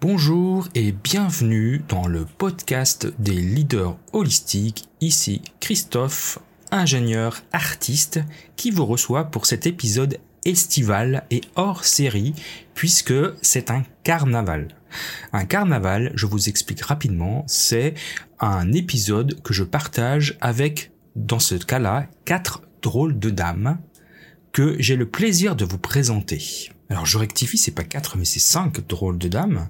Bonjour et bienvenue dans le podcast des leaders holistiques. Ici Christophe, ingénieur artiste, qui vous reçoit pour cet épisode estival et hors série puisque c'est un carnaval. Un carnaval, je vous explique rapidement, c'est un épisode que je partage avec, dans ce cas-là, quatre drôles de dames que j'ai le plaisir de vous présenter. Alors je rectifie, c'est pas quatre, mais c'est cinq drôles de dames,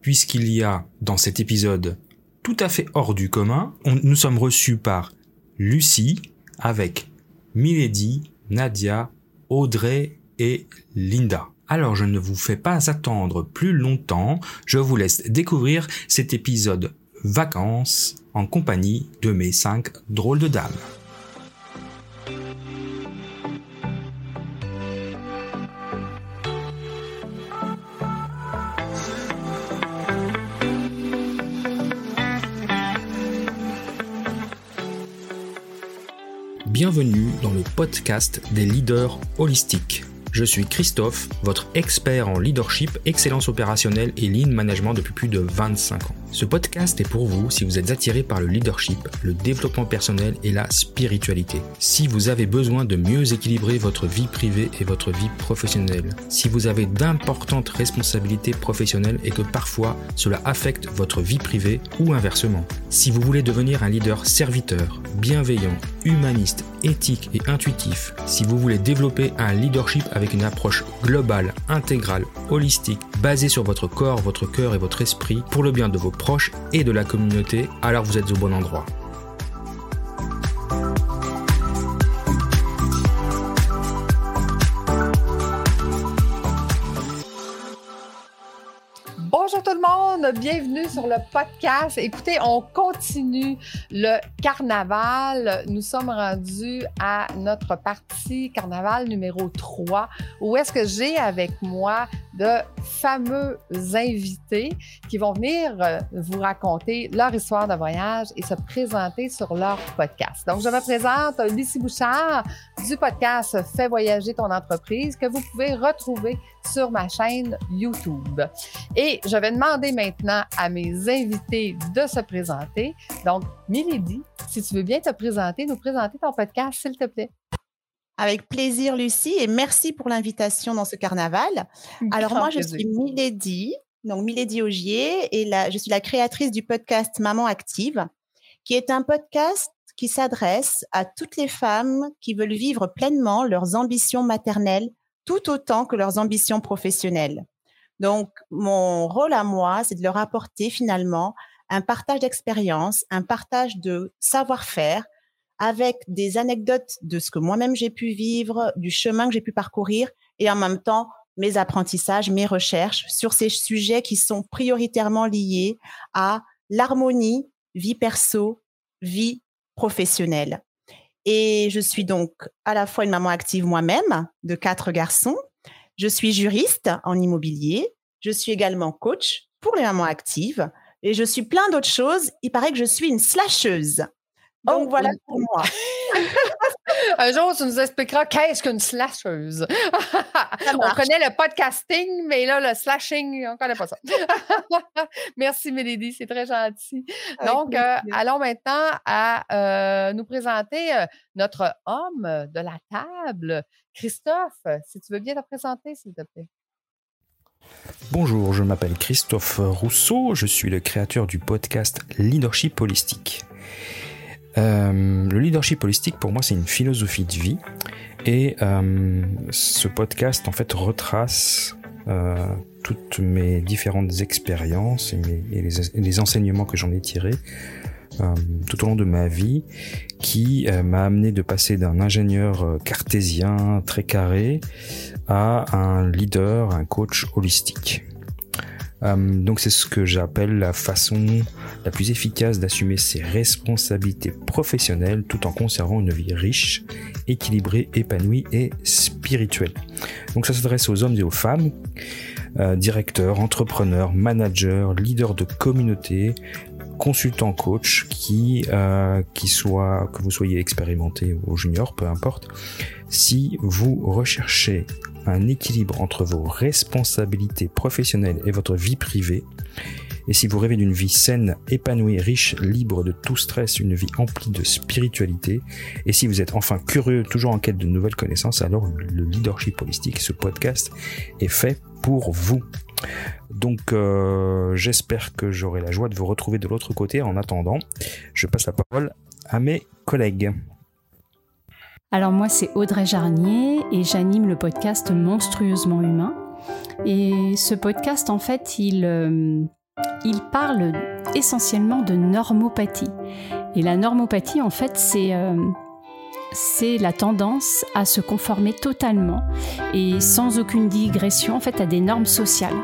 puisqu'il y a dans cet épisode tout à fait hors du commun, nous sommes reçus par Lucie avec Milady, Nadia, Audrey et Linda. Alors je ne vous fais pas attendre plus longtemps, je vous laisse découvrir cet épisode vacances en compagnie de mes cinq drôles de dames. Bienvenue dans le podcast des leaders holistiques. Je suis Christophe, votre expert en leadership, excellence opérationnelle et lean management depuis plus de 25 ans. Ce podcast est pour vous si vous êtes attiré par le leadership, le développement personnel et la spiritualité. Si vous avez besoin de mieux équilibrer votre vie privée et votre vie professionnelle. Si vous avez d'importantes responsabilités professionnelles et que parfois cela affecte votre vie privée ou inversement. Si vous voulez devenir un leader serviteur, bienveillant, humaniste, éthique et intuitif. Si vous voulez développer un leadership avec une approche globale, intégrale, holistique, basée sur votre corps, votre cœur et votre esprit pour le bien de vos proches et de la communauté, alors vous êtes au bon endroit. bienvenue sur le podcast. Écoutez, on continue le carnaval. Nous sommes rendus à notre partie carnaval numéro 3, où est-ce que j'ai avec moi de fameux invités qui vont venir euh, vous raconter leur histoire de voyage et se présenter sur leur podcast. Donc, je me présente Lucie Bouchard du podcast Fais voyager ton entreprise que vous pouvez retrouver sur ma chaîne YouTube. Et je vais demander maintenant à mes invités de se présenter. Donc, Milady, si tu veux bien te présenter, nous présenter ton podcast, s'il te plaît. Avec plaisir, Lucie, et merci pour l'invitation dans ce carnaval. Alors, moi, je suis Milady, donc Milady Augier, et je suis la créatrice du podcast Maman Active, qui est un podcast qui s'adresse à toutes les femmes qui veulent vivre pleinement leurs ambitions maternelles tout autant que leurs ambitions professionnelles. Donc, mon rôle à moi, c'est de leur apporter finalement un partage d'expérience, un partage de savoir-faire avec des anecdotes de ce que moi-même j'ai pu vivre, du chemin que j'ai pu parcourir et en même temps mes apprentissages, mes recherches sur ces sujets qui sont prioritairement liés à l'harmonie vie perso, vie professionnelle. Et je suis donc à la fois une maman active moi-même de quatre garçons. Je suis juriste en immobilier. Je suis également coach pour les mamans actives. Et je suis plein d'autres choses. Il paraît que je suis une slasheuse. Donc oh, voilà pour moi. Un jour, tu nous expliqueras qu'est-ce qu'une slasheuse. on connaît le podcasting, mais là, le slashing, on ne connaît pas ça. Merci, Mélodie, c'est très gentil. Donc, euh, allons maintenant à euh, nous présenter euh, notre homme de la table, Christophe. Si tu veux bien te présenter, s'il te plaît. Bonjour, je m'appelle Christophe Rousseau, je suis le créateur du podcast Leadership Holistique. Euh, le leadership holistique, pour moi, c'est une philosophie de vie. Et euh, ce podcast, en fait, retrace euh, toutes mes différentes expériences et, les, enseignements que j'en ai tirés tout au long de ma vie, qui m'a amené de passer d'un ingénieur cartésien très carré à un leader, un coach holistique. Euh, donc c'est ce que j'appelle la façon la plus efficace d'assumer ses responsabilités professionnelles tout en conservant une vie riche, équilibrée, épanouie et spirituelle. Donc ça s'adresse aux hommes et aux femmes, euh, directeurs, entrepreneurs, managers, leaders de communauté, consultant coach qui, euh, qui soit, que vous soyez expérimenté ou junior, peu importe. Si vous recherchez un équilibre entre vos responsabilités professionnelles et votre vie privée, et si vous rêvez d'une vie saine, épanouie, riche, libre de tout stress, une vie emplie de spiritualité, et si vous êtes enfin curieux, toujours en quête de nouvelles connaissances, alors le leadership holistique, ce podcast, est fait pour vous. Donc euh, j'espère que j'aurai la joie de vous retrouver de l'autre côté. En attendant, je passe la parole à mes collègues. Alors moi c'est Audrey Jarnier et j'anime le podcast Monstrueusement Humain. Et ce podcast en fait il, euh, il parle essentiellement de normopathie. Et la normopathie, en fait, c'est euh, c'est la tendance à se conformer totalement et sans aucune digression en fait à des normes sociales.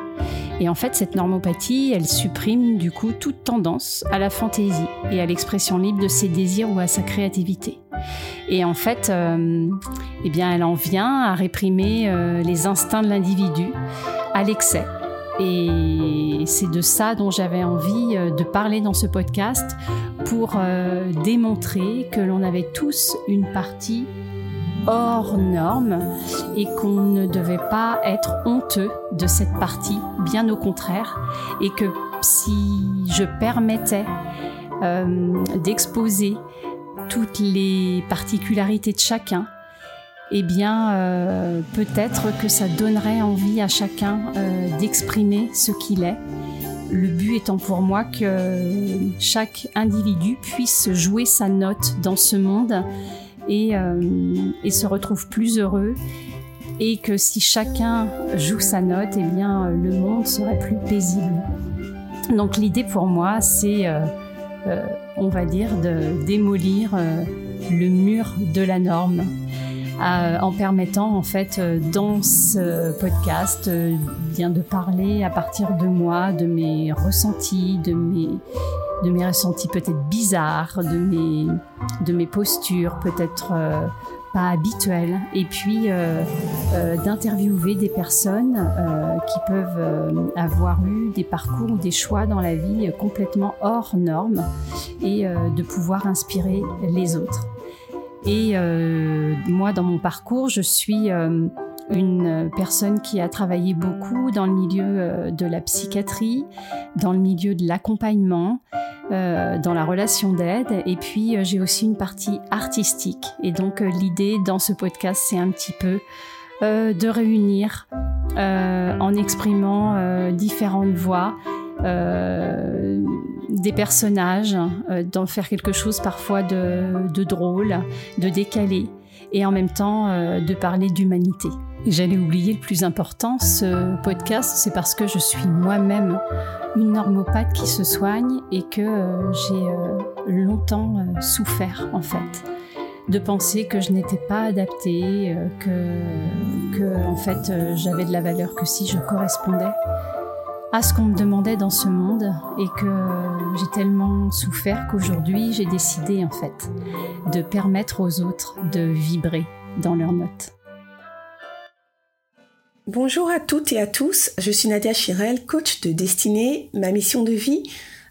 Et en fait, cette normopathie, elle supprime du coup toute tendance à la fantaisie et à l'expression libre de ses désirs ou à sa créativité. Et en fait, euh, eh bien, elle en vient à réprimer euh, les instincts de l'individu à l'excès et c'est de ça dont j'avais envie euh, de parler dans ce podcast pour euh, démontrer que l'on avait tous une partie hors norme et qu'on ne devait pas être honteux de cette partie, bien au contraire, et que si je permettais euh, d'exposer toutes les particularités de chacun, eh bien, euh, peut-être que ça donnerait envie à chacun euh, d'exprimer ce qu'il est. Le but étant pour moi que chaque individu puisse jouer sa note dans ce monde et, euh, et se retrouve plus heureux. Et que si chacun joue sa note, eh bien, le monde serait plus paisible. Donc l'idée pour moi, c'est, on va dire, de démolir le mur de la norme euh, en permettant en fait euh, dans ce podcast euh, bien de parler à partir de moi, de mes ressentis, de mes ressentis peut-être bizarres, de mes de mes postures peut-être pas habituelles, et puis d'interviewer des personnes qui peuvent avoir eu des parcours ou des choix dans la vie complètement hors normes et de pouvoir inspirer les autres. Et euh, moi, dans mon parcours, je suis euh, une personne qui a travaillé beaucoup dans le milieu euh, de la psychiatrie, dans le milieu de l'accompagnement, dans la relation d'aide. Et puis, j'ai aussi une partie artistique. Et donc, l'idée dans ce podcast, c'est un petit peu de réunir en exprimant différentes voix euh, des personnages, euh, d'en faire quelque chose parfois de, drôle, de décalé, et en même temps euh, de parler d'humanité. J'allais oublier le plus important, ce podcast, c'est parce que je suis moi-même une normopathe qui se soigne et que j'ai longtemps souffert en fait de penser que je n'étais pas adaptée, que, que en fait j'avais de la valeur que si je correspondais à ce qu'on me demandait dans ce monde et que j'ai tellement souffert qu'aujourd'hui j'ai décidé en fait de permettre aux autres de vibrer dans leurs notes. Bonjour à toutes et à tous, je suis Nadia Chirel, coach de destinée. Ma mission de vie,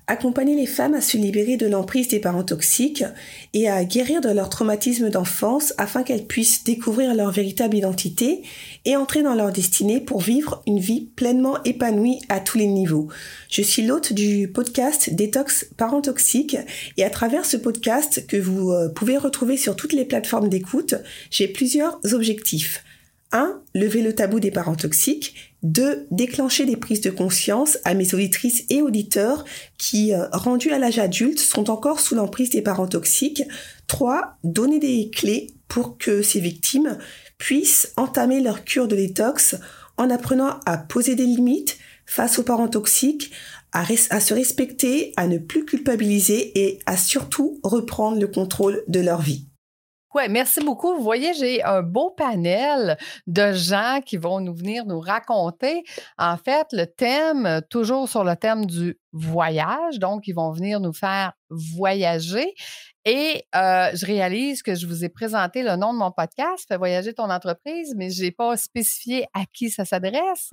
accompagner les femmes à se libérer de l'emprise des parents toxiques et à guérir de leur traumatisme d'enfance afin qu'elles puissent découvrir leur véritable identité et entrer dans leur destinée pour vivre une vie pleinement épanouie à tous les niveaux. Je suis l'hôte du podcast Détox Parents Toxiques et à travers ce podcast que vous euh, pouvez retrouver sur toutes les plateformes d'écoute, j'ai plusieurs objectifs. 1. Lever le tabou des parents toxiques 2. Déclencher des prises de conscience à mes auditrices et auditeurs qui, euh, rendus à l'âge adulte, sont encore sous l'emprise des parents toxiques. 3. Donner des clés pour que ces victimes puissent entamer leur cure de détox en apprenant à poser des limites face aux parents toxiques, à, se respecter, à ne plus culpabiliser et à surtout reprendre le contrôle de leur vie. Oui, merci beaucoup. Vous voyez, j'ai un beau panel de gens qui vont nous venir nous raconter, en fait, le thème, toujours sur le thème du voyage. Donc, ils vont venir nous faire voyager. Et je réalise que je vous ai présenté le nom de mon podcast, Fais voyager ton entreprise, mais je n'ai pas spécifié à qui ça s'adresse.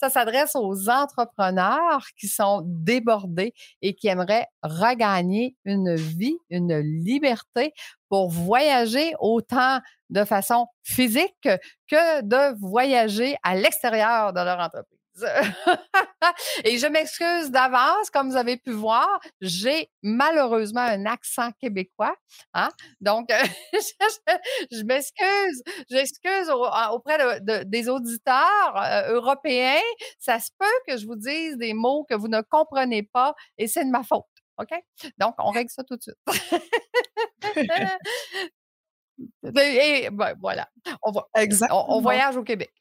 Ça s'adresse aux entrepreneurs qui sont débordés et qui aimeraient regagner une vie, une liberté pour voyager autant de façon physique que de voyager à l'extérieur de leur entreprise. Et je m'excuse d'avance, comme vous avez pu voir, j'ai malheureusement un accent québécois. Hein? Donc, je, m'excuse, j'excuse auprès des auditeurs euh, européens. Ça se peut que je vous dise des mots que vous ne comprenez pas et c'est de ma faute. OK? Donc, on règle ça tout de suite. Et ben, voilà, on, on, voyage au Québec.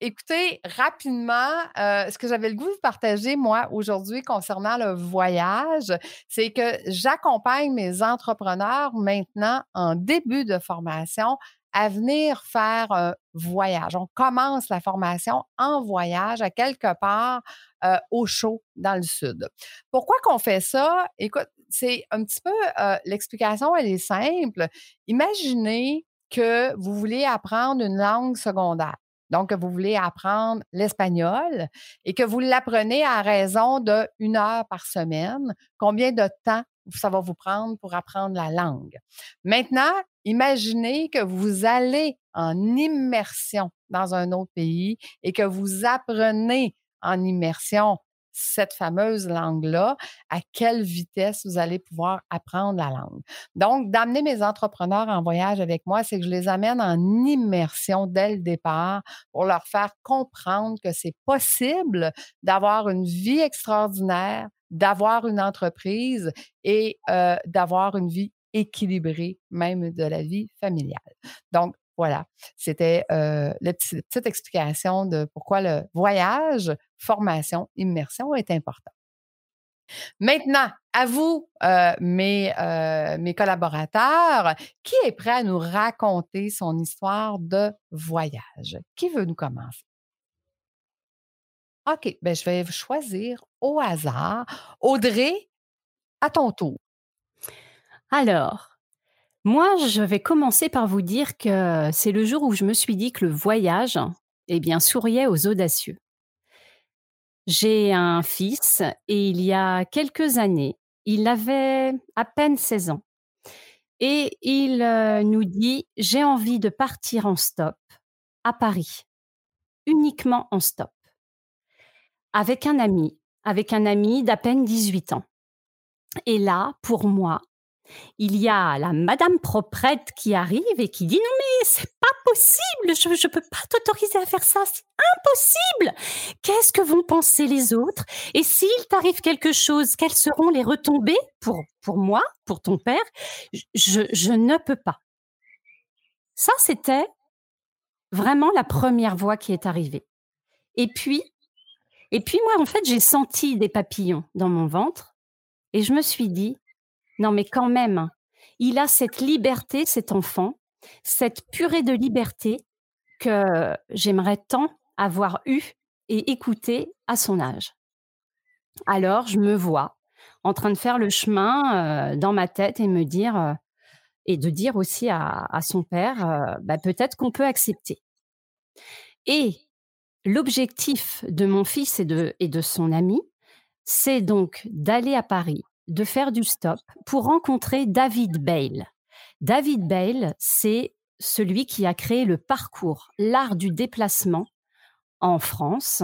Écoutez, rapidement, euh, ce que j'avais le goût de partager, moi, aujourd'hui, concernant le voyage, c'est que j'accompagne mes entrepreneurs maintenant en début de formation à venir faire un voyage. On commence la formation en voyage à quelque part euh, au chaud dans le sud. Pourquoi qu'on fait ça? Écoute, c'est un petit peu, euh, l'explication, elle est simple. Imaginez que vous voulez apprendre une langue secondaire. Donc, vous voulez apprendre l'espagnol et que vous l'apprenez à raison de une heure par semaine. Combien de temps ça va vous prendre pour apprendre la langue? Maintenant, imaginez que vous allez en immersion dans un autre pays et que vous apprenez en immersion cette fameuse langue-là, à quelle vitesse vous allez pouvoir apprendre la langue. Donc, d'amener mes entrepreneurs en voyage avec moi, c'est que je les amène en immersion dès le départ pour leur faire comprendre que c'est possible d'avoir une vie extraordinaire, d'avoir une entreprise et euh, d'avoir une vie équilibrée, même de la vie familiale. Donc, voilà, c'était euh, la petite, explication de pourquoi le voyage, formation, immersion est important. Maintenant, à vous, euh, mes, euh, mes collaborateurs, qui est prêt à nous raconter son histoire de voyage? Qui veut nous commencer? OK, ben je vais choisir au hasard. Audrey, à ton tour. Alors, moi, je vais commencer par vous dire que c'est le jour où je me suis dit que le voyage, eh bien, souriait aux audacieux. J'ai un fils et il y a quelques années, il avait à peine 16 ans. Et il euh, nous dit, j'ai envie de partir en stop à Paris, uniquement en stop, avec un ami, avec un ami d'à peine 18 ans. Et là, pour moi, il y a la Madame Proprette qui arrive et qui dit non mais c'est pas possible, je ne peux pas t'autoriser à faire ça, c'est impossible. Qu'est-ce que vont penser les autres? Et s'il t'arrive quelque chose, quelles seront les retombées pour pour moi, pour ton père? Je, je ne peux pas. Ça c'était vraiment la première voix qui est arrivée. Et puis et puis moi en fait j'ai senti des papillons dans mon ventre et je me suis dit non, mais quand même, il a cette liberté, cet enfant, cette purée de liberté que j'aimerais tant avoir eu et écouté à son âge. Alors, je me vois en train de faire le chemin euh, dans ma tête et me dire, euh, et de dire aussi à, son père, euh, bah, peut-être qu'on peut accepter. Et l'objectif de mon fils et de son ami, c'est donc d'aller à Paris de faire du stop pour rencontrer David Bale. David Bale, c'est celui qui a créé le parcours, l'art du déplacement en France,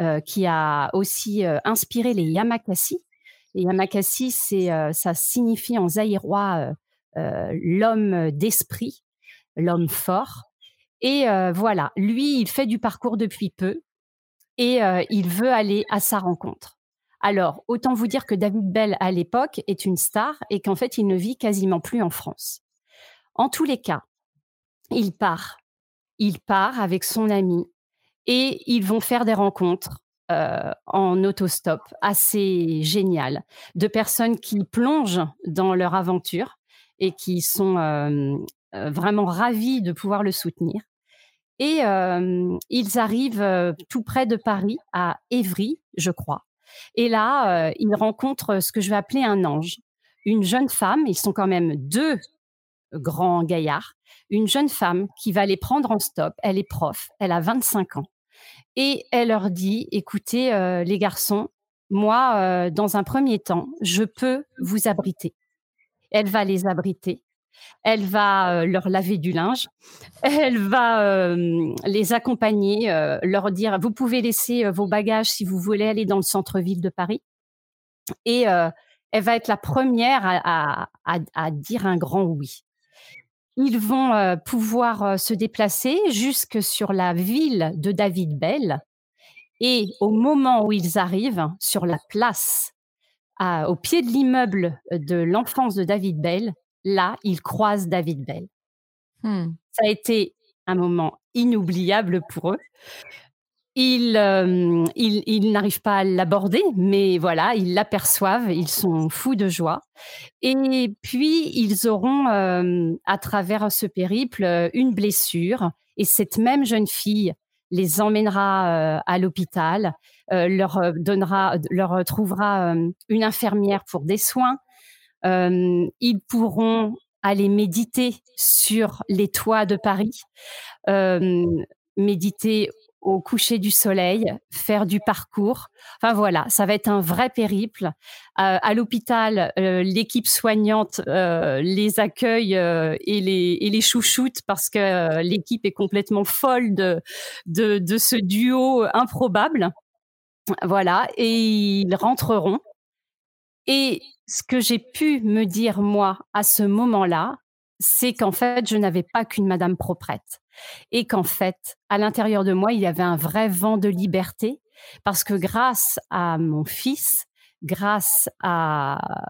euh, qui a aussi euh, inspiré les Yamakasi. Les Yamakasi, c'est, euh, ça signifie en zaïrois l'homme d'esprit, l'homme fort. Et voilà, lui, il fait du parcours depuis peu et il veut aller à sa rencontre. Alors, autant vous dire que David Bell, à l'époque, est une star et qu'en fait, il ne vit quasiment plus en France. En tous les cas, il part. Il part avec son ami et ils vont faire des rencontres euh, en autostop assez géniales de personnes qui plongent dans leur aventure et qui sont euh, euh, vraiment ravis de pouvoir le soutenir. Et ils arrivent tout près de Paris, à Évry, je crois. Et là, il rencontre ce que je vais appeler un ange. Une jeune femme, ils sont quand même deux grands gaillards, une jeune femme qui va les prendre en stop. Elle est prof, elle a 25 ans. Et elle leur dit, écoutez, les garçons, moi, dans un premier temps, je peux vous abriter. Elle va les abriter elle va euh, leur laver du linge, elle va euh, les accompagner, euh, leur dire vous pouvez laisser vos bagages si vous voulez aller dans le centre-ville de Paris. Et elle va être la première à, dire un grand oui. Ils vont pouvoir se déplacer jusque sur la ville de David Bell. Et au moment où ils arrivent sur la place, au pied de l'immeuble de l'enfance de David Bell, là, ils croisent David Bell. Hmm. Ça a été un moment inoubliable pour eux. Ils, euh, n'arrivent pas à l'aborder, mais voilà, ils l'aperçoivent, ils sont fous de joie. Et puis, ils auront, euh, à travers ce périple, euh, une blessure. Et cette même jeune fille les emmènera à l'hôpital, leur donnera, leur trouvera une infirmière pour des soins, ils pourront aller méditer sur les toits de Paris, euh, méditer au coucher du soleil, faire du parcours. Enfin voilà, ça va être un vrai périple. Euh, à l'hôpital, l'équipe soignante les accueille et, les, et les chouchoute parce que l'équipe est complètement folle de, ce duo improbable. Voilà, et ils rentreront. Et ce que j'ai pu me dire moi à ce moment-là, c'est qu'en fait, je n'avais pas qu'une Madame proprette et qu'en fait, à l'intérieur de moi, il y avait un vrai vent de liberté parce que grâce à mon fils, grâce à,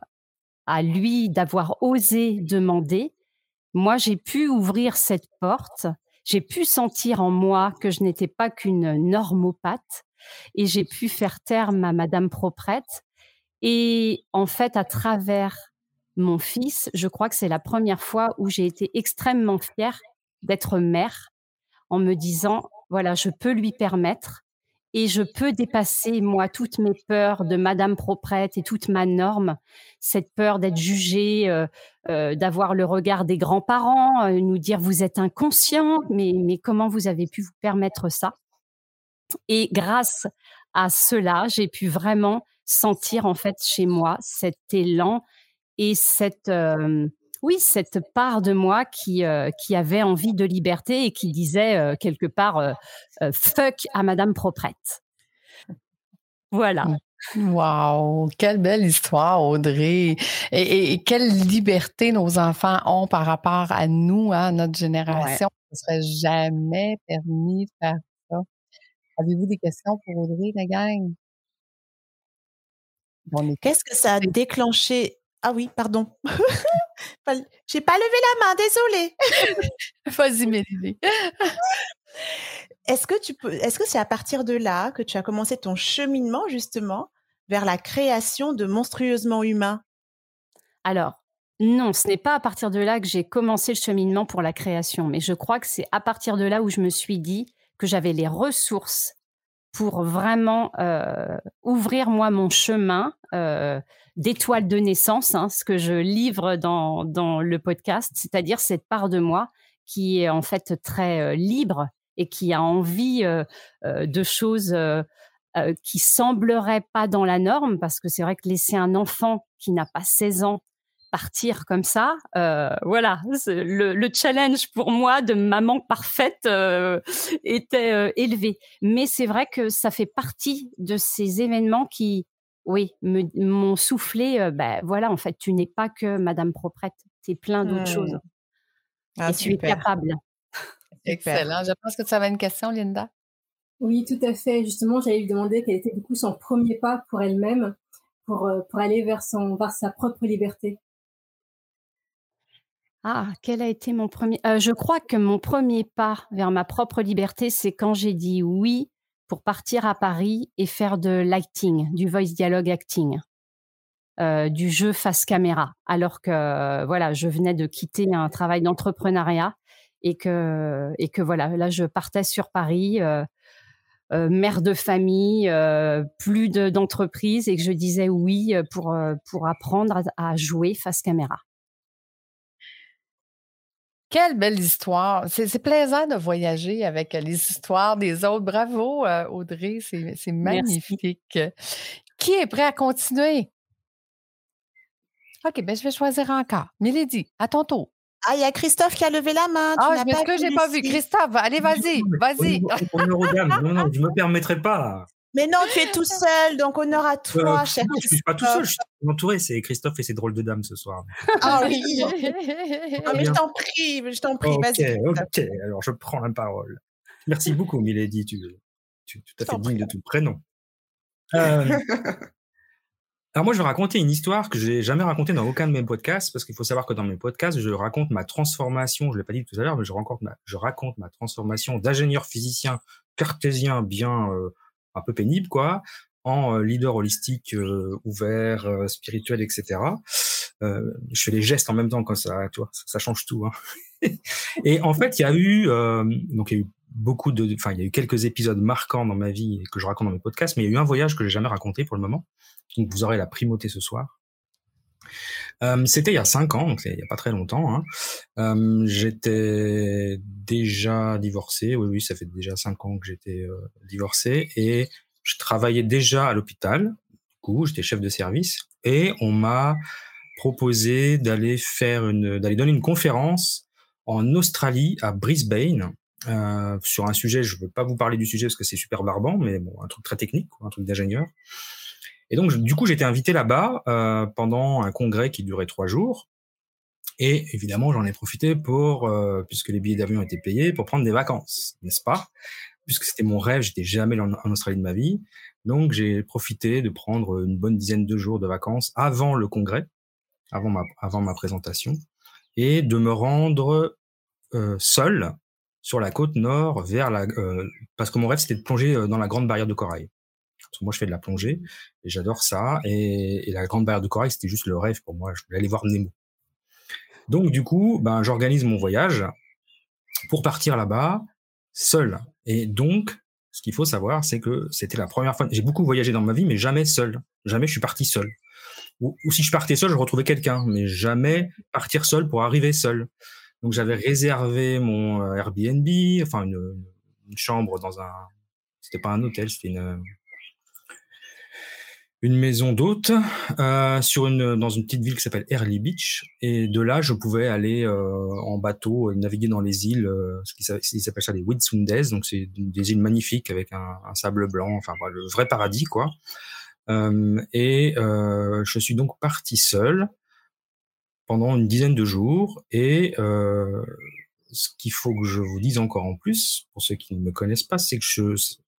à lui d'avoir osé demander, moi, j'ai pu ouvrir cette porte, j'ai pu sentir en moi que je n'étais pas qu'une normopathe et j'ai pu faire terme à Madame proprette et en fait, à travers mon fils, je crois que c'est la première fois où j'ai été extrêmement fière d'être mère en me disant, voilà, je peux lui permettre et je peux dépasser, moi, toutes mes peurs de Madame Proprette et toute ma norme, cette peur d'être jugée, euh, euh, d'avoir le regard des grands-parents, euh, nous dire vous êtes inconscient, mais, mais comment vous avez pu vous permettre ça? Et grâce à cela, j'ai pu vraiment sentir en fait chez moi cet élan et cette oui cette part de moi qui qui avait envie de liberté et qui disait quelque part fuck à Madame Proprette. Voilà. Wow, quelle belle histoire, Audrey. Et, quelle liberté nos enfants ont par rapport à nous, à hein, notre génération. On ne serait jamais permis de faire ça. Avez-vous des questions pour Audrey, la gang? Qu'est-ce que ça a déclenché? Ah oui, pardon. J'ai pas levé la main, désolée. Vas-y, Mélanie. Est-ce que tu peux Est-ce que c'est à partir de là que tu as commencé ton cheminement justement vers la création de monstrueusement humain? Alors, non, ce n'est pas à partir de là que j'ai commencé le cheminement pour la création, mais je crois que c'est à partir de là où je me suis dit que j'avais les ressources pour vraiment euh, ouvrir moi mon chemin euh, d'étoile de naissance, hein, ce que je livre dans, dans le podcast, c'est-à-dire cette part de moi qui est en fait très euh, libre et qui a envie de choses qui sembleraient pas dans la norme, parce que c'est vrai que laisser un enfant qui n'a pas 16 ans partir comme ça. Euh, voilà, le, challenge pour moi de maman parfaite euh, était euh, élevé. Mais c'est vrai que ça fait partie de ces événements qui, oui, m'ont soufflé. ben voilà, en fait, tu n'es pas que Madame Proprette, tu es plein d'autres mmh. choses. Ah, et tu es capable. Excellent. Je pense que tu avais une question, Linda. Oui, tout à fait. Justement, j'allais lui demander quel était du coup son premier pas pour elle-même, pour, pour aller vers, son, vers sa propre liberté. Ah, quel a été mon premier euh, Je crois que mon premier pas vers ma propre liberté, c'est quand j'ai dit oui pour partir à Paris et faire de l'acting, du voice dialogue acting, euh, du jeu face caméra. Alors que voilà, je venais de quitter un travail d'entrepreneuriat et que voilà, là je partais sur Paris. Euh, mère de famille, plus d'entreprise, et que je disais oui pour, pour apprendre à jouer face caméra. Quelle belle histoire. C'est plaisant de voyager avec les histoires des autres. Bravo, euh, Audrey. C'est magnifique. Qui est prêt à continuer? OK, ben je vais choisir encore. Milady, à ton tour. Ah, il y a Christophe qui a levé la main. ah, je m'excuse, je n'ai pas vu. Christophe, allez, vas-y, vas-y. Non, non, je ne me permettrai pas. Mais non, tu es tout seul, donc honneur à toi, euh, cher non, Je ne suis pas tout seul, je suis entouré. C'est Christophe et ses drôles de dames ce soir. Ah oui. ah, mais je t'en prie, je t'en prie, vas-y. Ok, alors je prends la parole. Merci beaucoup, Milady. Tu, tu, tout à fait digne de tout prénom. Euh, alors moi, je vais raconter une histoire que je n'ai jamais racontée dans aucun de mes podcasts, parce qu'il faut savoir que dans mes podcasts, je raconte ma transformation, je ne l'ai pas dit tout à l'heure, mais je raconte ma, je raconte ma transformation d'ingénieur physicien cartésien bien euh, un peu pénible, quoi, en leader holistique ouvert, spirituel, etc. Euh, je fais les gestes en même temps quand ça, tu vois, ça, change tout. Hein. et en fait, il y a eu, donc il y a eu beaucoup de, enfin, il y a eu quelques épisodes marquants dans ma vie que je raconte dans mes podcasts, mais il y a eu un voyage que j'ai jamais raconté pour le moment. Donc vous aurez la primauté ce soir. Euh, c'était il y a cinq ans, donc il y a pas très longtemps. Hein. Euh, j'étais déjà divorcé. Oui, oui, ça fait déjà cinq ans que j'étais euh, divorcé et je travaillais déjà à l'hôpital. Du coup, j'étais chef de service et on m'a proposé d'aller faire une, d'aller donner une conférence en Australie à Brisbane euh, sur un sujet. Je ne veux pas vous parler du sujet parce que c'est super barbant, mais un truc très technique, un truc d'ingénieur. Et donc, du coup, j'étais invité là-bas euh, pendant un congrès qui durait trois jours. Et évidemment, j'en ai profité pour, euh, puisque les billets d'avion étaient payés, pour prendre des vacances, n'est-ce pas? Puisque c'était mon rêve, j'étais jamais en, Australie de ma vie. Donc, j'ai profité de prendre une bonne dizaine de jours de vacances avant le congrès, avant ma, avant ma présentation, et de me rendre euh, seul sur la côte nord vers la, euh, parce que mon rêve c'était de plonger euh, dans la grande barrière de corail moi, je fais de la plongée et j'adore ça. Et, la Grande Barrière de Corail, c'était juste le rêve pour moi. Je voulais aller voir Nemo. Donc, du coup, ben, j'organise mon voyage pour partir là-bas seul. Et donc, ce qu'il faut savoir, c'est que c'était la première fois. J'ai beaucoup voyagé dans ma vie, mais jamais seul. Jamais je suis parti seul. Ou, si je partais seul, je retrouvais quelqu'un, mais jamais partir seul pour arriver seul. Donc, j'avais réservé mon euh, Airbnb, enfin une, chambre dans un. C'était pas un hôtel, c'était une une maison d'hôte euh, sur une dans une petite ville qui s'appelle Early Beach. Et de là je pouvais aller euh, en bateau euh, naviguer dans les îles ce qui s'appelle ça les Whitsundays. Donc c'est des îles magnifiques avec un, sable blanc enfin le vrai paradis quoi. Et je suis donc parti seul pendant une dizaine de jours. Et ce qu'il faut que je vous dise encore en plus pour ceux qui ne me connaissent pas c'est que je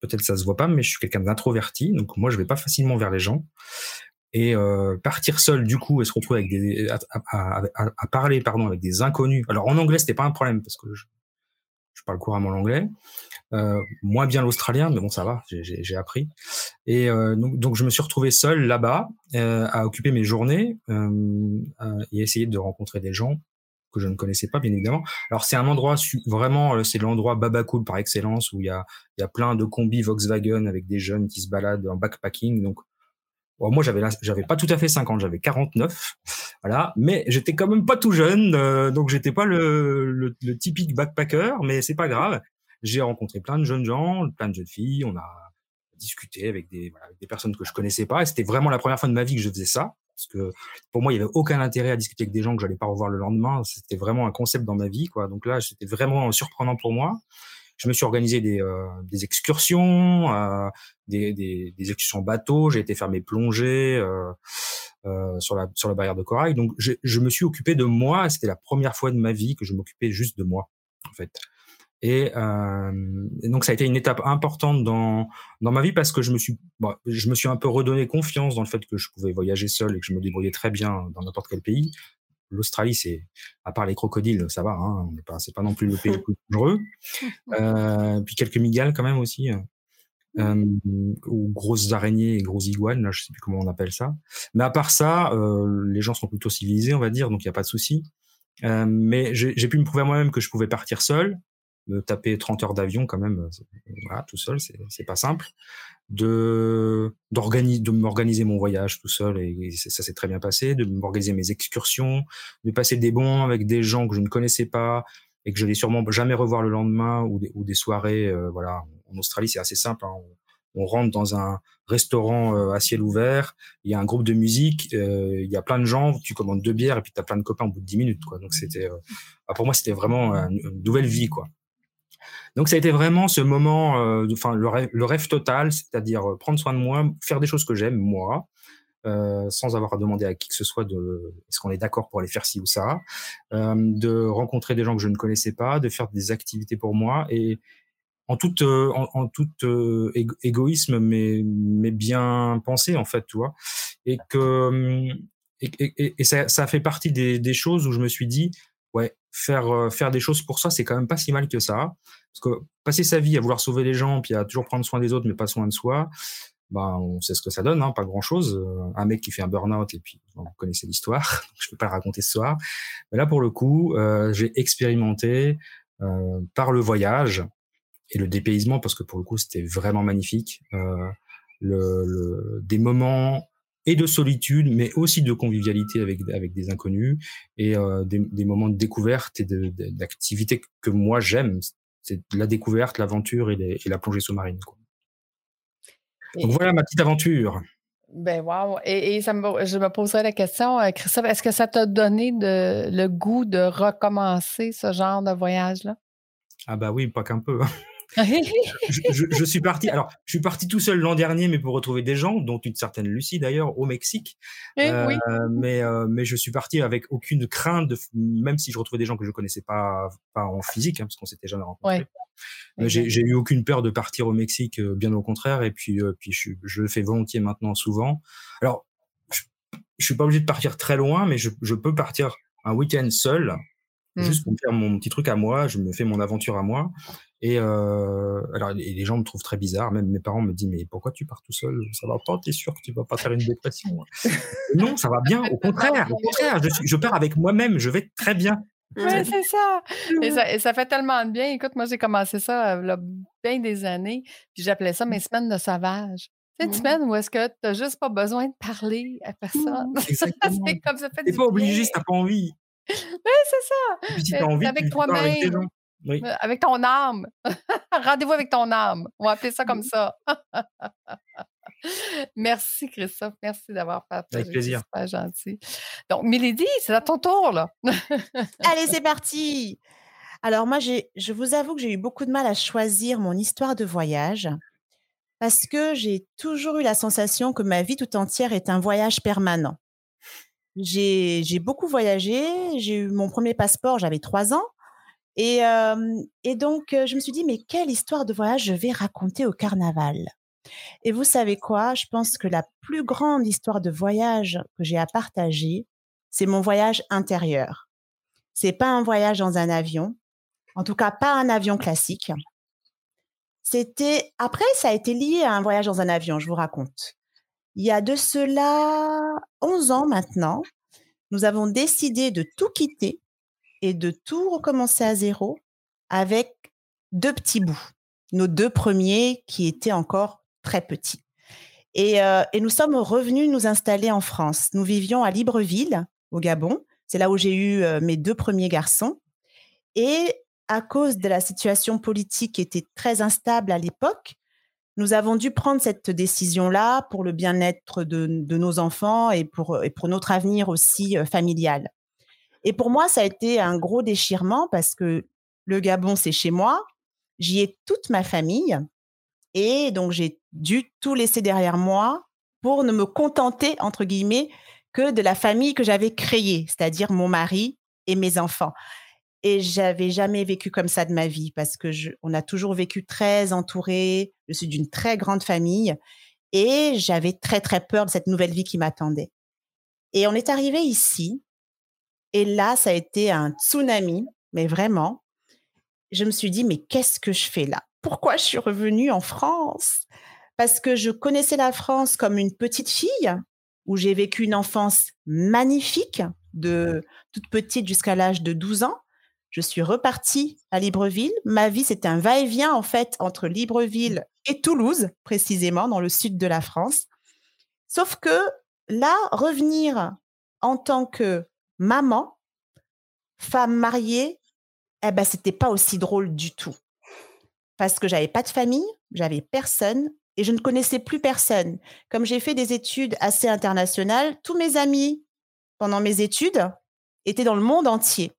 peut-être ça se voit pas, mais je suis quelqu'un d'introverti, donc moi je vais pas facilement vers les gens. Et euh, partir seul du coup et se retrouver avec à, parler pardon avec des inconnus. Alors en anglais c'était pas un problème parce que je, parle couramment l'anglais, euh, moins bien l'australien, mais bon ça va, j'ai appris. Et euh, donc, je me suis retrouvé seul là-bas à occuper mes journées et essayer de rencontrer des gens que je ne connaissais pas, bien évidemment. Alors, c'est un endroit vraiment, euh, c'est l'endroit Babacool par excellence où il y a, il y a plein de combis Volkswagen avec des jeunes qui se baladent en backpacking. Donc, moi, j'avais, j'avais pas tout à fait 50, j'avais 49. Voilà. Mais j'étais quand même pas tout jeune. Euh, donc, j'étais pas le, le, le, typique backpacker, mais c'est pas grave. J'ai rencontré plein de jeunes gens, plein de jeunes filles. On a discuté avec des, voilà, avec des personnes que je connaissais pas. Et c'était vraiment la première fois de ma vie que je faisais ça parce que pour moi, il y avait aucun intérêt à discuter avec des gens que j'allais pas revoir le lendemain. C'était vraiment un concept dans ma vie, quoi. Donc là, c'était vraiment surprenant pour moi. Je me suis organisé des, euh, des excursions, euh, des, des, des, excursions bateau. J'ai été faire mes plongées euh, euh, sur la sur la barrière de corail. Donc je, je me suis occupé de moi. C'était la première fois de ma vie que je m'occupais juste de moi, en fait. Euh, et, donc ça a été une étape importante dans dans ma vie parce que je me suis bon, je me suis un peu redonné confiance dans le fait que je pouvais voyager seul et que je me débrouillais très bien dans n'importe quel pays. L'Australie, c'est à part les crocodiles, ça va, hein, c'est pas non plus le pays le plus dangereux. Euh, puis quelques migales quand même aussi. Euh, ou grosses araignées et grosses iguanes, là, je sais plus comment on appelle ça. Mais à part ça, euh, les gens sont plutôt civilisés, on va dire, donc il y a pas de souci. Euh, mais j'ai pu me prouver à moi-même que je pouvais partir seul, me taper 30 heures d'avion quand même, voilà, tout seul, c'est pas simple. De d'organiser, de m'organiser mon voyage tout seul et, ça s'est très bien passé. De m'organiser mes excursions, de passer des bons avec des gens que je ne connaissais pas et que je n'ai sûrement jamais revoir le lendemain ou des, ou des soirées, voilà. En Australie, c'est assez simple. Hein on rentre dans un restaurant euh, à ciel ouvert, il y a un groupe de musique, euh, il y a plein de gens, tu commandes deux bières et puis tu as plein de copains au bout de dix minutes. Quoi. Donc c'était, euh, bah, pour moi, c'était vraiment une, nouvelle vie. quoi. Donc ça a été vraiment ce moment, enfin le, rêve, le rêve total, c'est-à-dire prendre soin de moi, faire des choses que j'aime moi, sans avoir à demander à qui que ce soit de est-ce qu'on est d'accord pour aller faire ci ou ça, de rencontrer des gens que je ne connaissais pas, de faire des activités pour moi et, en euh, en, euh, égoïsme mais bien pensé en fait tu vois. Et que hum, et ça, ça fait partie des, des choses où je me suis dit ouais faire euh, faire des choses pour soi c'est quand même pas si mal que ça. Parce que passer sa vie à vouloir sauver les gens puis à toujours prendre soin des autres mais pas soin de soi bah on sait ce que ça donne hein, pas grand chose un mec qui fait un burn-out et puis vous connaissez l'histoire je peux pas le raconter ce soir. Mais là pour le coup euh, j'ai expérimenté euh, par le voyage et le dépaysement parce que pour le coup c'était vraiment magnifique. Euh, des moments et de solitude, mais aussi de convivialité avec avec des inconnus et euh, des, des, moments de découverte et d'activité que moi j'aime. C'est la découverte, l'aventure et, et, la plongée sous-marine. Donc voilà ma petite aventure. Ben wow. Et, et ça me, je me poserais la question, euh, Christophe, est-ce que ça t'a donné de, le goût de recommencer ce genre de voyage-là? Ah bah oui, pas qu'un peu. Je, je, suis parti. Alors, je suis parti tout seul l'an dernier, mais pour retrouver des gens, dont une certaine Lucie d'ailleurs, au Mexique. Eh oui. Euh, mais euh, mais je suis parti avec aucune crainte, de, même si je retrouvais des gens que je connaissais pas pas en physique, hein, parce qu'on s'était jamais rencontrés. Ouais. J'ai eu aucune peur de partir au Mexique, euh, bien au contraire. Et puis puis je, je le fais volontiers maintenant, souvent. Alors, je, je suis pas obligé de partir très loin, mais je, je peux partir un week-end seul. Juste mmh. pour faire mon petit truc à moi, je me fais mon aventure à moi. Et euh, alors, les gens me trouvent très bizarre. Même mes parents me disent mais pourquoi tu pars tout seul? Ça va pas T'es sûr que tu vas pas faire une dépression Non, ça va bien. Au contraire, au contraire, je, je pars avec moi-même. Je vais très bien. Oui, c'est ça. Et, ça. et, ça. fait tellement de bien. Écoute, moi, j'ai commencé ça il y a bien des années. Puis j'appelais ça mes semaines de sauvage. C'est une mmh. semaine où est-ce que tu n'as juste pas besoin de parler à personne. Exactement. c'est comme ça fait. T'es pas obligé si t'as pas envie. Oui, c'est ça. Et puis si t'as envie, avec toi-même. Oui. Euh, avec ton âme. Rendez-vous avec ton âme. On va appeler ça comme ça. Merci, Christophe. Merci d'avoir partagé. Avec plaisir. C'est gentil. Donc, Milady, c'est à ton tour, là. Allez, c'est parti. Alors, moi, je vous avoue que j'ai eu beaucoup de mal à choisir mon histoire de voyage parce que j'ai toujours eu la sensation que ma vie tout entière est un voyage permanent. J'ai beaucoup voyagé. J'ai eu mon premier passeport, j'avais trois ans. Et, donc, je me suis dit, mais quelle histoire de voyage je vais raconter au carnaval? Et vous savez quoi? Je pense que la plus grande histoire de voyage que j'ai à partager, c'est mon voyage intérieur. C'est pas un voyage dans un avion, en tout cas pas un avion classique. C'était après, ça a été lié à un voyage dans un avion. Je vous raconte. Il y a de cela 11 ans maintenant, nous avons décidé de tout quitter et de tout recommencer à zéro avec deux petits bouts, nos deux premiers qui étaient encore très petits. Et, euh, nous sommes revenus nous installer en France. Nous vivions à Libreville, au Gabon. C'est là où j'ai eu euh, mes deux premiers garçons. Et à cause de la situation politique qui était très instable à l'époque, nous avons dû prendre cette décision-là pour le bien-être de, nos enfants et pour, et pour notre avenir aussi euh, familial. Et pour moi, ça a été un gros déchirement parce que le Gabon, c'est chez moi. J'y ai toute ma famille. Et donc, j'ai dû tout laisser derrière moi pour ne me contenter, entre guillemets, que de la famille que j'avais créée, c'est-à-dire mon mari et mes enfants. Et j'avais jamais vécu comme ça de ma vie parce que je, on a toujours vécu très entouré. Je suis d'une très grande famille et j'avais très très peur de cette nouvelle vie qui m'attendait. Et on est arrivé ici et là, ça a été un tsunami, mais vraiment. Je me suis dit, mais qu'est-ce que je fais là? Pourquoi je suis revenue en France? Parce que je connaissais la France comme une petite fille, où j'ai vécu une enfance magnifique, de toute petite jusqu'à l'âge de 12 ans. Je suis repartie à Libreville. Ma vie, c'était un va-et-vient en fait entre Libreville et Toulouse, précisément dans le sud de la France. Sauf que là, revenir en tant que maman, femme mariée, eh ben, c'était pas aussi drôle du tout. Parce que j'avais pas de famille, j'avais personne et je ne connaissais plus personne. Comme j'ai fait des études assez internationales, tous mes amis pendant mes études étaient dans le monde entier.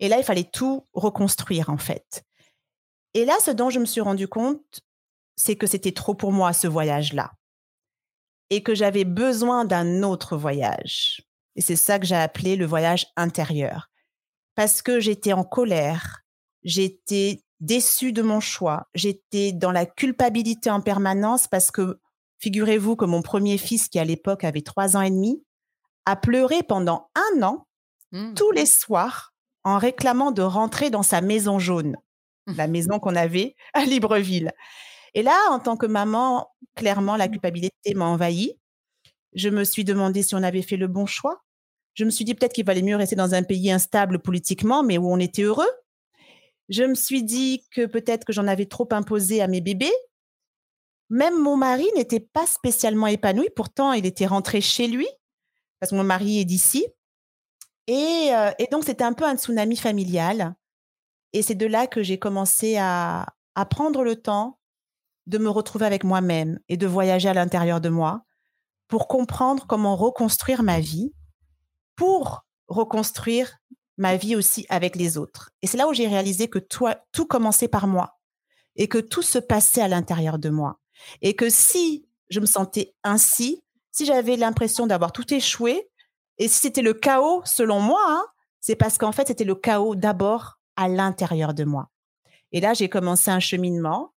Et là, il fallait tout reconstruire, en fait. Et là, ce dont je me suis rendu compte, c'est que c'était trop pour moi, ce voyage-là. Et que j'avais besoin d'un autre voyage. Et c'est ça que j'ai appelé le voyage intérieur. Parce que j'étais en colère, j'étais déçue de mon choix, j'étais dans la culpabilité en permanence parce que, figurez-vous que mon premier fils, qui à l'époque avait trois ans et demi, a pleuré pendant un an, mmh. tous les soirs, en réclamant de rentrer dans sa maison jaune, mmh. la maison qu'on avait à Libreville. Et là, en tant que maman, clairement, la mmh. culpabilité m'a envahie. Je me suis demandé si on avait fait le bon choix. Je me suis dit peut-être qu'il valait mieux rester dans un pays instable politiquement, mais où on était heureux. Je me suis dit que peut-être que j'en avais trop imposé à mes bébés. Même mon mari n'était pas spécialement épanoui. Pourtant, il était rentré chez lui, parce que mon mari est d'ici. Et, donc, c'était un peu un tsunami familial. Et c'est de là que j'ai commencé à, prendre le temps de me retrouver avec moi-même et de voyager à l'intérieur de moi pour comprendre comment reconstruire ma vie, pour reconstruire ma vie aussi avec les autres. Et c'est là où j'ai réalisé que tout commençait par moi et que tout se passait à l'intérieur de moi. Et que si je me sentais ainsi, si j'avais l'impression d'avoir tout échoué, et si c'était le chaos, selon moi, hein, c'est parce qu'en fait, c'était le chaos d'abord à l'intérieur de moi. Et là, j'ai commencé un cheminement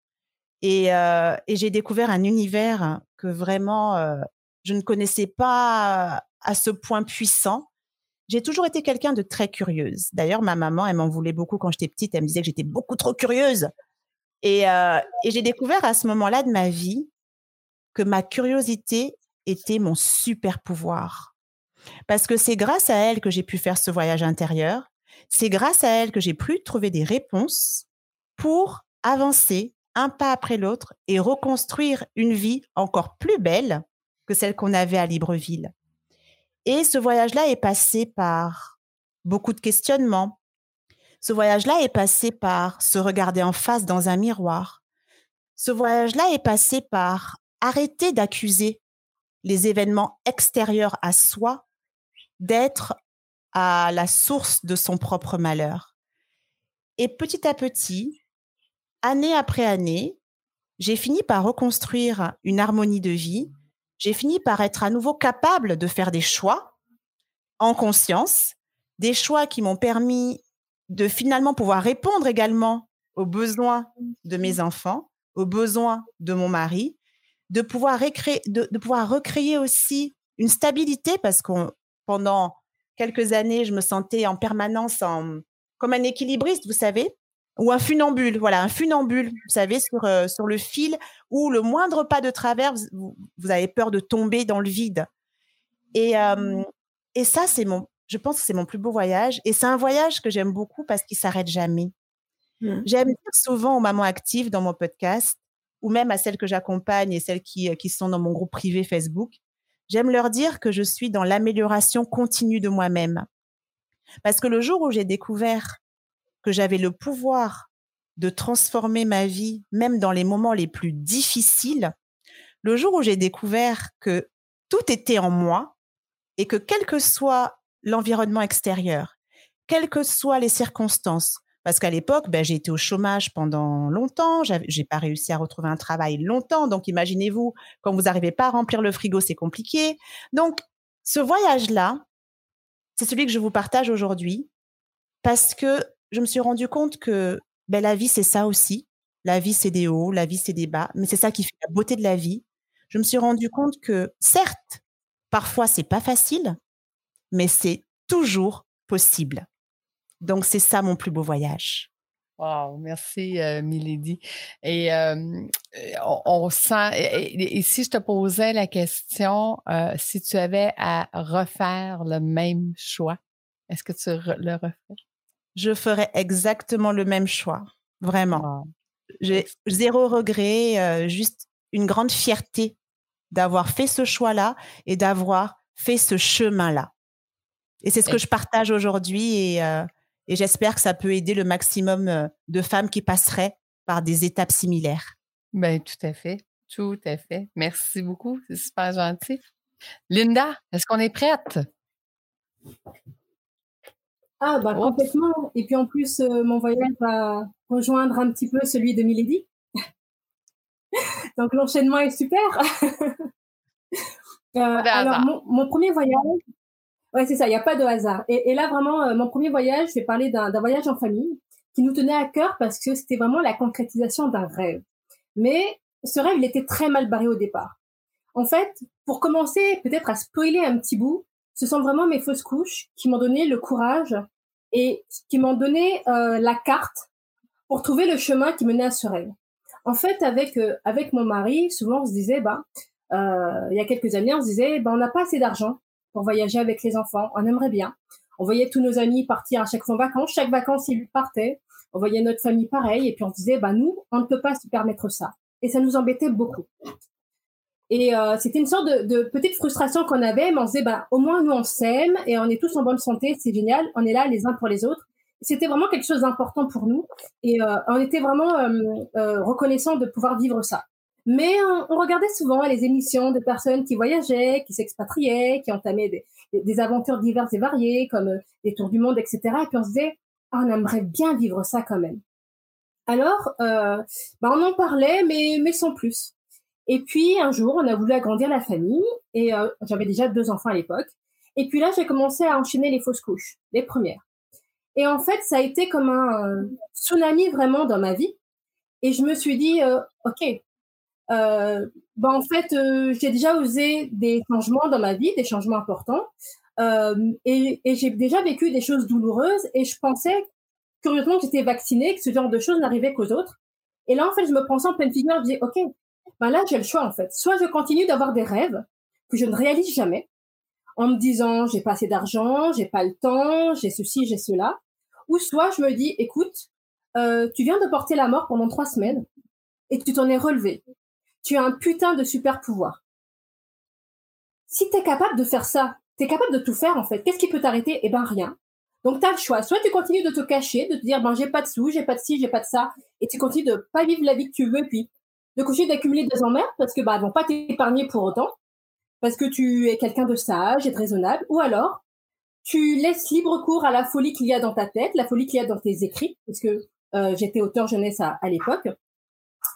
et, euh, j'ai découvert un univers que vraiment euh, je ne connaissais pas à ce point puissant. J'ai toujours été quelqu'un de très curieuse. D'ailleurs, ma maman, elle m'en voulait beaucoup quand j'étais petite. Elle me disait que j'étais beaucoup trop curieuse. Et, euh, et j'ai découvert à ce moment-là de ma vie que ma curiosité était mon super pouvoir parce que c'est grâce à elle que j'ai pu faire ce voyage intérieur. C'est grâce à elle que j'ai pu trouver des réponses pour avancer un pas après l'autre et reconstruire une vie encore plus belle que celle qu'on avait à Libreville. Et ce voyage-là est passé par beaucoup de questionnements. Ce voyage-là est passé par se regarder en face dans un miroir. Ce voyage-là est passé par arrêter d'accuser les événements extérieurs à soi d'être à la source de son propre malheur. Et petit à petit, année après année, j'ai fini par reconstruire une harmonie de vie. J'ai fini par être à nouveau capable de faire des choix en conscience, des choix qui m'ont permis de finalement pouvoir répondre également aux besoins de mes enfants, aux besoins de mon mari, de pouvoir, recréer, de, pouvoir recréer aussi une stabilité parce qu'on pendant quelques années, je me sentais en permanence en, comme un équilibriste, vous savez, ou un funambule, voilà, un funambule, vous savez, sur, euh, sur le fil, où le moindre pas de travers, vous, avez peur de tomber dans le vide. Et, et ça, c'est mon, je pense que c'est mon plus beau voyage. Et c'est un voyage que j'aime beaucoup parce qu'il s'arrête jamais. Mmh. J'aime dire souvent aux mamans actives dans mon podcast, ou même à celles que j'accompagne et celles qui, qui sont dans mon groupe privé Facebook, J'aime leur dire que je suis dans l'amélioration continue de moi-même. Parce que le jour où j'ai découvert que j'avais le pouvoir de transformer ma vie, même dans les moments les plus difficiles, le jour où j'ai découvert que tout était en moi et que quel que soit l'environnement extérieur, quelles que soient les circonstances, parce qu'à l'époque, ben, j'ai été au chômage pendant longtemps, j'ai pas réussi à retrouver un travail longtemps. Donc, imaginez-vous, quand vous n'arrivez pas à remplir le frigo, c'est compliqué. Donc, ce voyage-là, c'est celui que je vous partage aujourd'hui parce que je me suis rendu compte que ben, la vie, c'est ça aussi. La vie, c'est des hauts, la vie, c'est des bas, mais c'est ça qui fait la beauté de la vie. Je me suis rendu compte que, certes, parfois, c'est pas facile, mais c'est toujours possible. Donc, c'est ça mon plus beau voyage. Wow, merci euh, Milady. Et euh, on, sent, et, si je te posais la question, euh, si tu avais à refaire le même choix, est-ce que tu le refais? je ferais exactement le même choix. Vraiment. J'ai zéro regret, euh, juste une grande fierté d'avoir fait ce choix-là et d'avoir fait ce chemin-là. Et c'est ce que je partage aujourd'hui et, euh, et j'espère que ça peut aider le maximum euh, de femmes qui passeraient par des étapes similaires. Ben, tout à fait. Tout à fait. Merci beaucoup. C'est super gentil. Linda, est-ce qu'on est prête? Ah, bah, complètement. Et puis en plus, euh, mon voyage va rejoindre un petit peu celui de Milady. Donc l'enchaînement est super. euh, alors, mon, mon, premier voyage, ouais, c'est ça, il n'y a pas de hasard. Et, là, vraiment, euh, mon premier voyage, je vais parler d'un voyage en famille qui nous tenait à cœur parce que c'était vraiment la concrétisation d'un rêve. Mais ce rêve, il était très mal barré au départ. En fait, pour commencer peut-être à spoiler un petit bout, ce sont vraiment mes fausses couches qui m'ont donné le courage et qui m'ont donné euh, la carte pour trouver le chemin qui menait à ce rêve. En fait, avec euh, avec mon mari, souvent on se disait, bah, il y a quelques années, on se disait, bah, on n'a pas assez d'argent pour voyager avec les enfants. On aimerait bien. On voyait tous nos amis partir à chaque fois en vacances. Chaque vacances, ils partaient. On voyait notre famille pareil. Et puis on disait, bah, nous, on ne peut pas se permettre ça. Et ça nous embêtait beaucoup. Et euh, c'était une sorte de, de petite frustration qu'on avait, mais on se disait, bah, au moins nous on s'aime et on est tous en bonne santé, c'est génial, on est là les uns pour les autres. C'était vraiment quelque chose d'important pour nous et euh, on était vraiment euh, euh reconnaissant de pouvoir vivre ça. Mais on, regardait souvent les émissions de personnes qui voyageaient, qui s'expatriaient, qui entamaient des, aventures diverses et variées, comme euh, des tours du monde, etc. Et puis on se disait, ah, on aimerait bien vivre ça quand même. Alors, euh, bah, on en parlait, mais, mais sans plus. Et puis un jour, on a voulu agrandir la famille et euh, j'avais déjà deux enfants à l'époque. Et puis là, j'ai commencé à enchaîner les fausses couches, les premières. Et en fait, ça a été comme un tsunami vraiment dans ma vie. Et je me suis dit, euh, ok, euh, ben en fait, euh, j'ai déjà osé des changements dans ma vie, des changements importants, euh, et, et j'ai déjà vécu des choses douloureuses. Et je pensais curieusement que j'étais vaccinée, que ce genre de choses n'arrivait qu'aux autres. Et là, en fait, je me pensais en pleine figure, je dis, ok, ben là, j'ai le choix, en fait. Soit je continue d'avoir des rêves que je ne réalise jamais, en me disant, j'ai pas assez d'argent, j'ai pas le temps, j'ai ceci, j'ai cela. Ou soit je me dis, écoute, euh, tu viens de porter la mort pendant trois semaines et tu t'en es relevé. Tu as un putain de super pouvoir. Si tu es capable de faire ça, tu es capable de tout faire en fait. Qu'est-ce qui peut t'arrêter? Eh ben rien. Donc tu as le choix. Soit tu continues de te cacher, de te dire ben j'ai pas de sous, j'ai pas de ci, j'ai pas de ça, et tu continues de pas vivre la vie que tu veux, puis de coucher d'accumuler des emmerdes parce que bah vont pas t'épargner pour autant parce que tu es quelqu'un de sage et de raisonnable ou alors tu laisses libre cours à la folie qu'il y a dans ta tête la folie qu'il y a dans tes écrits parce que euh, j'étais auteur jeunesse à, à l'époque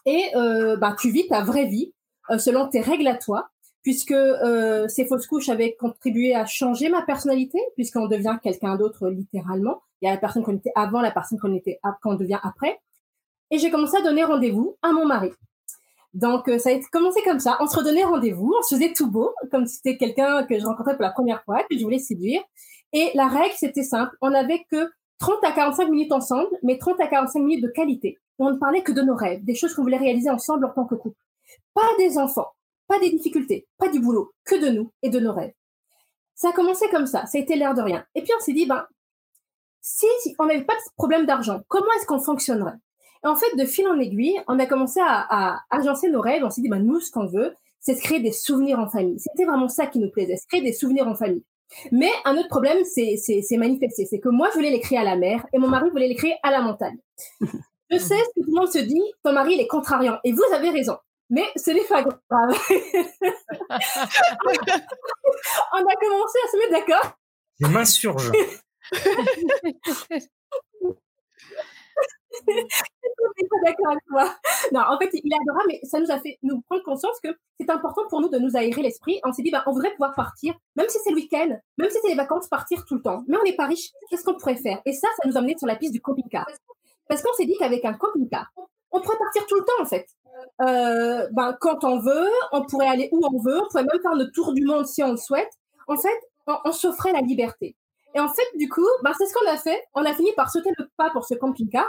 et euh, bah tu vis ta vraie vie euh, selon tes règles à toi puisque euh, ces fausses couches avaient contribué à changer ma personnalité puisqu'on devient quelqu'un d'autre littéralement il y a la personne qu'on était avant la personne qu'on était qu'on devient après et j'ai commencé à donner rendez-vous à mon mari donc, euh, ça a commencé comme ça. On se redonnait rendez-vous, on se faisait tout beau, comme si c'était quelqu'un que je rencontrais pour la première fois, que je voulais séduire. Et la règle, c'était simple. On n'avait que 30 à 45 minutes ensemble, mais 30 à 45 minutes de qualité. On ne parlait que de nos rêves, des choses qu'on voulait réaliser ensemble en tant que couple. Pas des enfants, pas des difficultés, pas du boulot, que de nous et de nos rêves. Ça a commencé comme ça, ça a été l'air de rien. Et puis on s'est dit, ben, si on n'avait pas de problème d'argent, comment est-ce qu'on fonctionnerait? En fait, de fil en aiguille, on a commencé à, agencer nos rêves. On s'est dit, bah, nous, ce qu'on veut, c'est se créer des souvenirs en famille. C'était vraiment ça qui nous plaisait, se créer des souvenirs en famille. Mais un autre problème, c'est manifesté. C'est que moi, je voulais les créer à la mer et mon mari voulait les créer à la montagne. Je sais ce que tout le monde se dit, ton mari, il est contrariant. Et vous avez raison. Mais ce n'est pas grave. on a commencé à se mettre d'accord. Je m'insurge. d'accord avec toi. Non, en fait, il est adorable, mais ça nous a fait nous prendre conscience que c'est important pour nous de nous aérer l'esprit. On s'est dit, bah, on voudrait pouvoir partir, même si c'est le week-end, même si c'est les vacances, partir tout le temps. Mais on n'est pas riche, qu'est-ce qu'on pourrait faire? Et ça, ça nous a amené sur la piste du camping-car. Parce qu'on s'est dit qu'avec un camping-car, on pourrait partir tout le temps, en fait. Euh, ben, quand on veut, on pourrait aller où on veut, on pourrait même faire le tour du monde si on le souhaite. En fait, on, s'offrait la liberté. Et en fait, du coup, ben, c'est ce qu'on a fait. On a fini par sauter le pas pour ce camping-car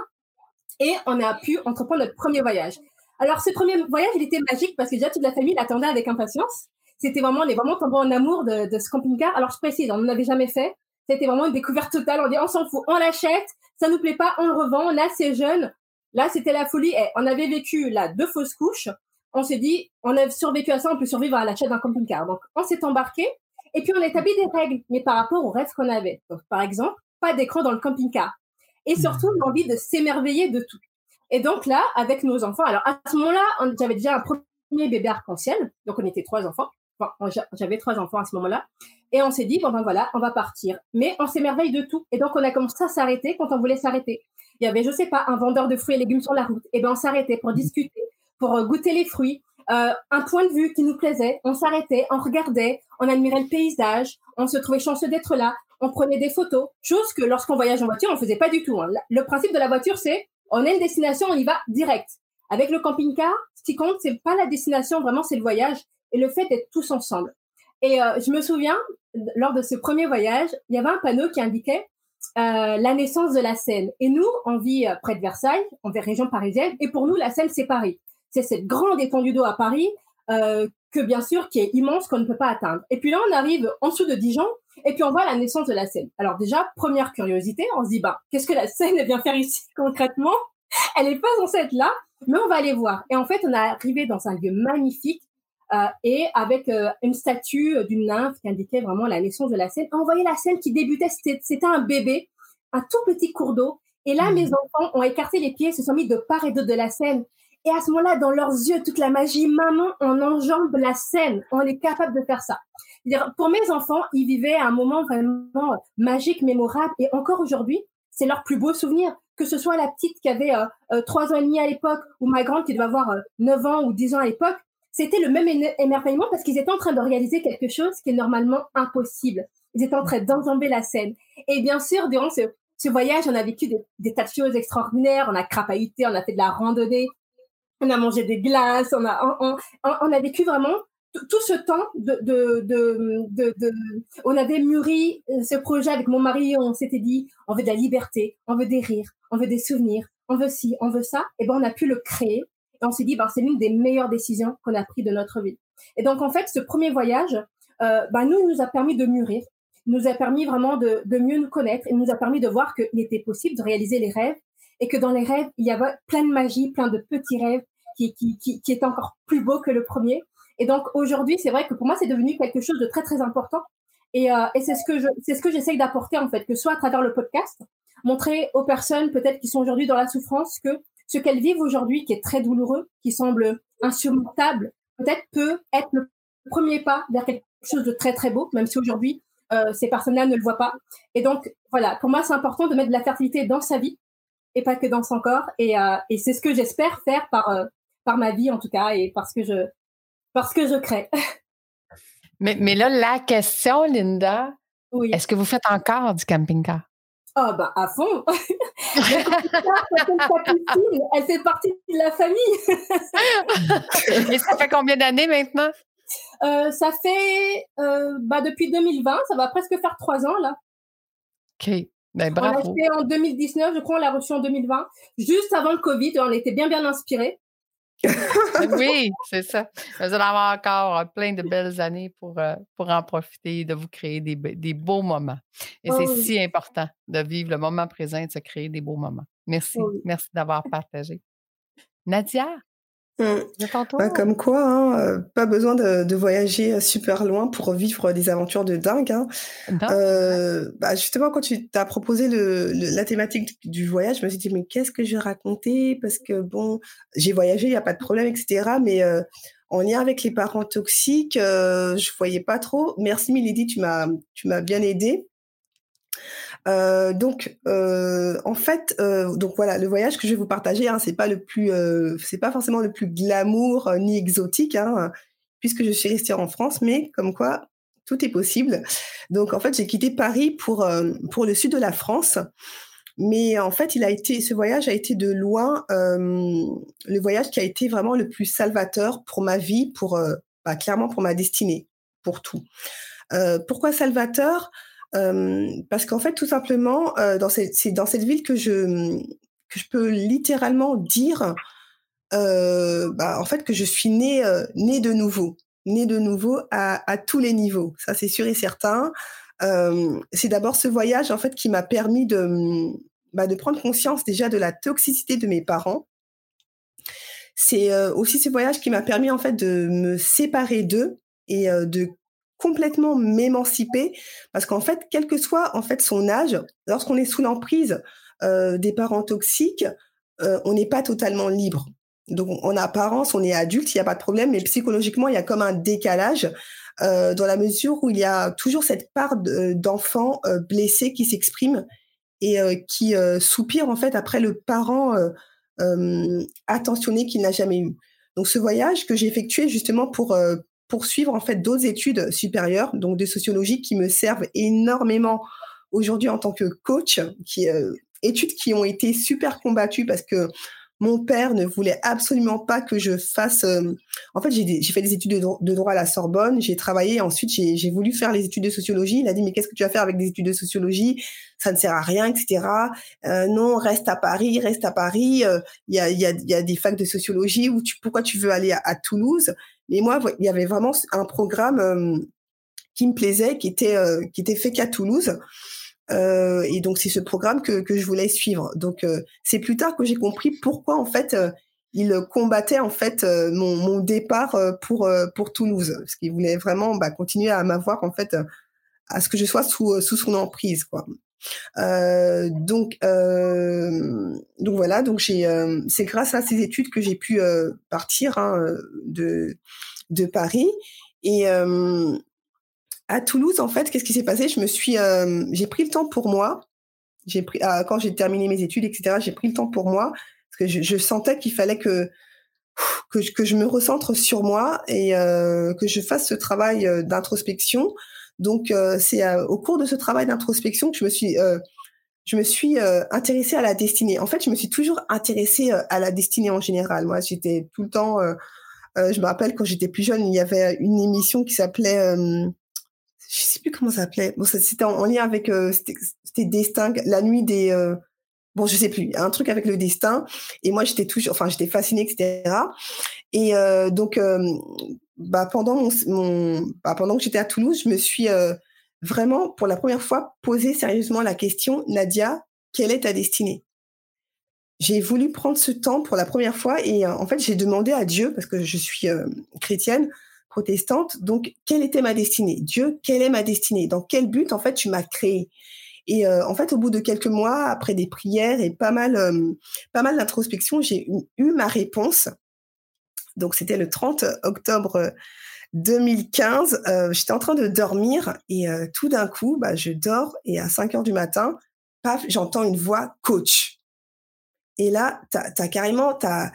et on a pu entreprendre notre premier voyage. Alors, ce premier voyage, il était magique parce que déjà toute la famille l'attendait avec impatience. C'était vraiment, on est vraiment tombé en amour de, de ce camping-car. Alors, je précise, on n'en avait jamais fait. C'était vraiment une découverte totale. On dit, on s'en fout, on l'achète, ça nous plaît pas, on le revend, on a assez jeune. Là, c'était la folie. Et on avait vécu là deux fausses couches. On s'est dit, on a survécu à ça, on peut survivre à l'achat d'un camping-car. Donc, on s'est embarqué et puis on a établi des règles, mais par rapport aux rêves qu'on avait. Donc, par exemple, pas d'écran dans le camping-car. Et surtout, l'envie de s'émerveiller de tout. Et donc là, avec nos enfants, alors à ce moment-là, j'avais déjà un premier bébé arc-en-ciel, donc on était trois enfants. J'avais trois enfants à ce moment-là. Et on s'est dit, bon ben voilà, on va partir. Mais on s'émerveille de tout. Et donc on a commencé à s'arrêter quand on voulait s'arrêter. Il y avait, je sais pas, un vendeur de fruits et légumes sur la route. Et ben on s'arrêtait pour discuter, pour euh, goûter les fruits. Euh, un point de vue qui nous plaisait, on s'arrêtait, on regardait, on admirait le paysage, on se trouvait chanceux d'être là, on prenait des photos, chose que lorsqu'on voyage en voiture, on faisait pas du tout. Hein. Le principe de la voiture, c'est on a une destination, on y va direct. Avec le camping-car, ce qui compte, c'est pas la destination, vraiment, c'est le voyage et le fait d'être tous ensemble. Et euh, je me souviens, lors de ce premier voyage, il y avait un panneau qui indiquait euh, la naissance de la Seine. Et nous, on vit euh, près de Versailles, en région parisienne, et pour nous, la Seine, c'est Paris. C'est cette grande étendue d'eau à Paris, que bien sûr, qui est immense, qu'on ne peut pas atteindre. Et puis là, on arrive en dessous de Dijon, et puis on voit la naissance de la Seine. Alors déjà, première curiosité, on se dit, bah, qu'est-ce que la Seine vient faire ici concrètement? Elle n'est pas censée être là, mais on va aller voir. Et en fait, on est arrivé dans un lieu magnifique, euh, et avec euh, une statue d'une nymphe qui indiquait vraiment la naissance de la Seine. On voyait la Seine qui débutait, c'était un bébé, un tout petit cours d'eau. Et là, mes mmh. enfants ont écarté les pieds, se sont mis de part et d'autre de la Seine. Et à ce moment-là, dans leurs yeux, toute la magie, maman, on enjambe la Seine. On est capable de faire ça. Pour mes enfants, ils vivaient un moment vraiment magique, mémorable. Et encore aujourd'hui, c'est leur plus beau souvenir. Que ce soit la petite qui avait euh, trois ans et demi à l'époque, ou ma grande qui devait avoir neuf 9 ans ou 10 ans à l'époque, c'était le même émerveillement parce qu'ils étaient en train de réaliser quelque chose qui est normalement impossible. Ils étaient en train d'enjamber la scène. Et bien sûr, durant ce, voyage, on a vécu des, tas de choses extraordinaires. On a crapahuté, on a fait de la randonnée, on a mangé des glaces, on a, vécu vraiment tout ce temps de, on avait mûri ce projet avec mon mari, on s'était dit, on veut de la liberté, on veut des rires, on veut des souvenirs, on veut ci, on veut ça. Et ben, on a pu le créer on s'est dit, bah, c'est l'une des meilleures décisions qu'on a prises de notre vie. Et donc, en fait, ce premier voyage, euh, bah, nous, nous a permis de mûrir, nous a permis vraiment de, mieux nous connaître et nous a permis de voir qu'il était possible de réaliser les rêves et que dans les rêves, il y avait plein de magie, plein de petits rêves qui, qui, qui, étaient encore plus beaux que le premier. Et donc, aujourd'hui, c'est vrai que pour moi, c'est devenu quelque chose de très, très important. Et, euh, et c'est ce que c'est ce que j'essaye d'apporter, en fait, que soit à travers le podcast, montrer aux personnes peut-être qui sont aujourd'hui dans la souffrance que ce qu'elles vivent aujourd'hui, qui est très douloureux, qui semble insurmontable, peut-être peut être le premier pas vers quelque chose de très très beau, même si aujourd'hui euh, ces personnes-là ne le voient pas. Et donc voilà, pour moi c'est important de mettre de la fertilité dans sa vie et pas que dans son corps. Et, euh, et c'est ce que j'espère faire par euh, par ma vie en tout cas et parce que je parce que je crée. mais, mais là la question, Linda, oui. est-ce que vous faites encore du camping-car? Ah bah à fond. elle fait partie de la famille. Et ça fait combien d'années maintenant? Euh, Ça fait euh, bah, depuis 2020, ça va presque faire trois ans là. Ok, ben, bravo. On l'a fait en 2019, je crois, on l'a reçu en 2020, juste avant le Covid. On était bien bien inspirés. oui, c'est ça. Vous allez avoir encore plein de belles années pour, euh, pour en profiter, de vous créer des, des beaux moments. Et c'est si important de vivre le moment présent et de se créer des beaux moments. Merci. Oh Merci d'avoir partagé. Nadia, Mmh. comme quoi, hein, euh, pas besoin de, voyager euh, super loin pour vivre des aventures de dingue. Hein. Euh, bah, justement, quand tu t'as proposé le, la thématique du voyage, je me suis dit, mais qu'est-ce que je vais raconter? Parce que bon, j'ai voyagé, il n'y a pas de problème, etc. Mais en lien avec les parents toxiques, je voyais pas trop. Merci Milady, tu m'as tu m'as bien aidé. Euh, donc, euh, en fait, euh, donc voilà, le voyage que je vais vous partager, hein, c'est pas le plus, c'est pas forcément le plus glamour ni exotique, hein, puisque je suis restée en France, mais comme quoi tout est possible. Donc, en fait, j'ai quitté Paris pour pour le sud de la France, mais en fait, il a été, ce voyage a été de loin le voyage qui a été vraiment le plus salvateur pour ma vie, pour bah, clairement pour ma destinée, pour tout. pourquoi salvateur? Parce qu'en fait, tout simplement, c'est dans cette ville que je que je peux littéralement dire, bah, en fait, que je suis née née de nouveau, née de nouveau à, à tous les niveaux. Ça, c'est sûr et certain. c'est d'abord ce voyage en fait qui m'a permis de, bah, de prendre conscience déjà de la toxicité de mes parents. C'est aussi ce voyage qui m'a permis en fait de me séparer d'eux et de complètement m'émanciper parce qu'en fait, quel que soit en fait son âge, lorsqu'on est sous l'emprise des parents toxiques, on n'est pas totalement libre. Donc, en apparence, on est adulte, il n'y a pas de problème, mais psychologiquement, il y a comme un décalage euh, dans la mesure où il y a toujours cette part d'enfants euh, blessés qui s'exprime et euh, qui soupire en fait après le parent attentionné qu'il n'a jamais eu. Donc, ce voyage que j'ai effectué justement pour poursuivre en fait d'autres études supérieures, donc de sociologie, qui me servent énormément aujourd'hui en tant que coach, qui études qui ont été super combattues parce que mon père ne voulait absolument pas que je fasse. Euh, en fait, j'ai fait des études de, droit à la Sorbonne, j'ai travaillé, ensuite j'ai voulu faire les études de sociologie. Il a dit mais qu'est-ce que tu vas faire avec des études de sociologie? Ça ne sert à rien, etc. Euh, non, reste à Paris, reste à Paris. Euh, il y, a, y, a, y, a, des facs de sociologie. Où tu, pourquoi tu veux aller à, Toulouse? Mais moi, il y avait vraiment un programme qui me plaisait, qui était qui était fait qu'à Toulouse. Euh, et donc c'est ce programme que, que je voulais suivre. Donc euh, c'est plus tard que j'ai compris pourquoi en fait euh, il combattait en fait mon, mon, départ pour pour Toulouse, parce qu'il voulait vraiment bah, continuer à m'avoir en fait à ce que je sois sous sous son emprise quoi. donc donc voilà donc j'ai c'est grâce à ces études que j'ai pu partir hein, de de Paris et à Toulouse, en fait, qu'est-ce qui s'est passé? Je me suis, euh, j'ai pris le temps pour moi. J'ai pris euh, quand j'ai terminé mes études, etc. J'ai pris le temps pour moi parce que je, je sentais qu'il fallait que que je, que je me recentre sur moi et euh, que je fasse ce travail euh, d'introspection. Donc euh, c'est au cours de ce travail d'introspection que je me suis je me suis intéressée à la destinée. En fait, je me suis toujours intéressée à la destinée en général. Moi, j'étais tout le temps. je me rappelle quand j'étais plus jeune, il y avait une émission qui s'appelait je sais plus comment ça s'appelait. Bon, c'était en, lien avec euh, c'était destin, la nuit des euh, bon, je sais plus, un truc avec le destin. Et moi, j'étais toujours, enfin, j'étais fascinée, etc. Et euh, donc, euh, bah, pendant mon, mon bah, pendant que j'étais à Toulouse, je me suis euh, vraiment, pour la première fois, posé sérieusement la question, Nadia, quelle est ta destinée? J'ai voulu prendre ce temps pour la première fois et en fait, j'ai demandé à Dieu, parce que je suis chrétienne, protestante. Donc, quelle était ma destinée? Dieu, quelle est ma destinée? Dans quel but, en fait, tu m'as créé Et euh, en fait, au bout de quelques mois, après des prières et pas mal, euh, pas mal d'introspection, j'ai eu, ma réponse. Donc, c'était le 30 octobre 2015. Euh, j'étais en train de dormir et tout d'un coup, bah, je dors et à 5 heures du matin, paf, j'entends une voix coach. Et là, tu as, carrément, as,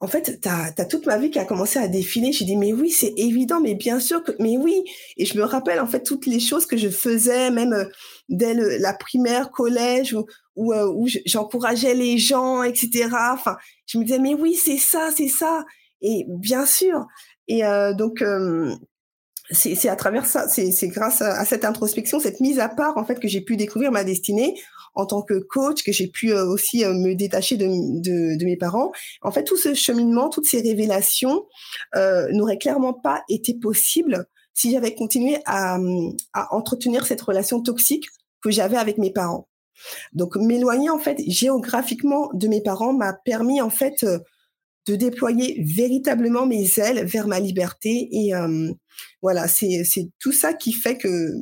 en fait, tu as, toute ma vie qui a commencé à défiler. J'ai dit, mais oui, c'est évident, mais bien sûr que, mais oui. Et je me rappelle, en fait, toutes les choses que je faisais, même euh, dès la primaire, collège, où, où, euh, j'encourageais les gens, etc. Enfin, je me disais, mais oui, c'est ça, c'est ça. Et bien sûr. Et euh, donc, c'est à travers ça, c'est grâce à, cette introspection, cette mise à part, en fait, que j'ai pu découvrir ma destinée en tant que coach, que j'ai pu euh, aussi euh, me détacher de, de, de, mes parents. En fait, tout ce cheminement, toutes ces révélations euh, n'auraient clairement pas été possibles si j'avais continué à, à entretenir cette relation toxique que j'avais avec mes parents. Donc, m'éloigner en fait géographiquement de mes parents m'a permis en fait de déployer véritablement mes ailes vers ma liberté et euh, voilà, c'est tout ça qui fait que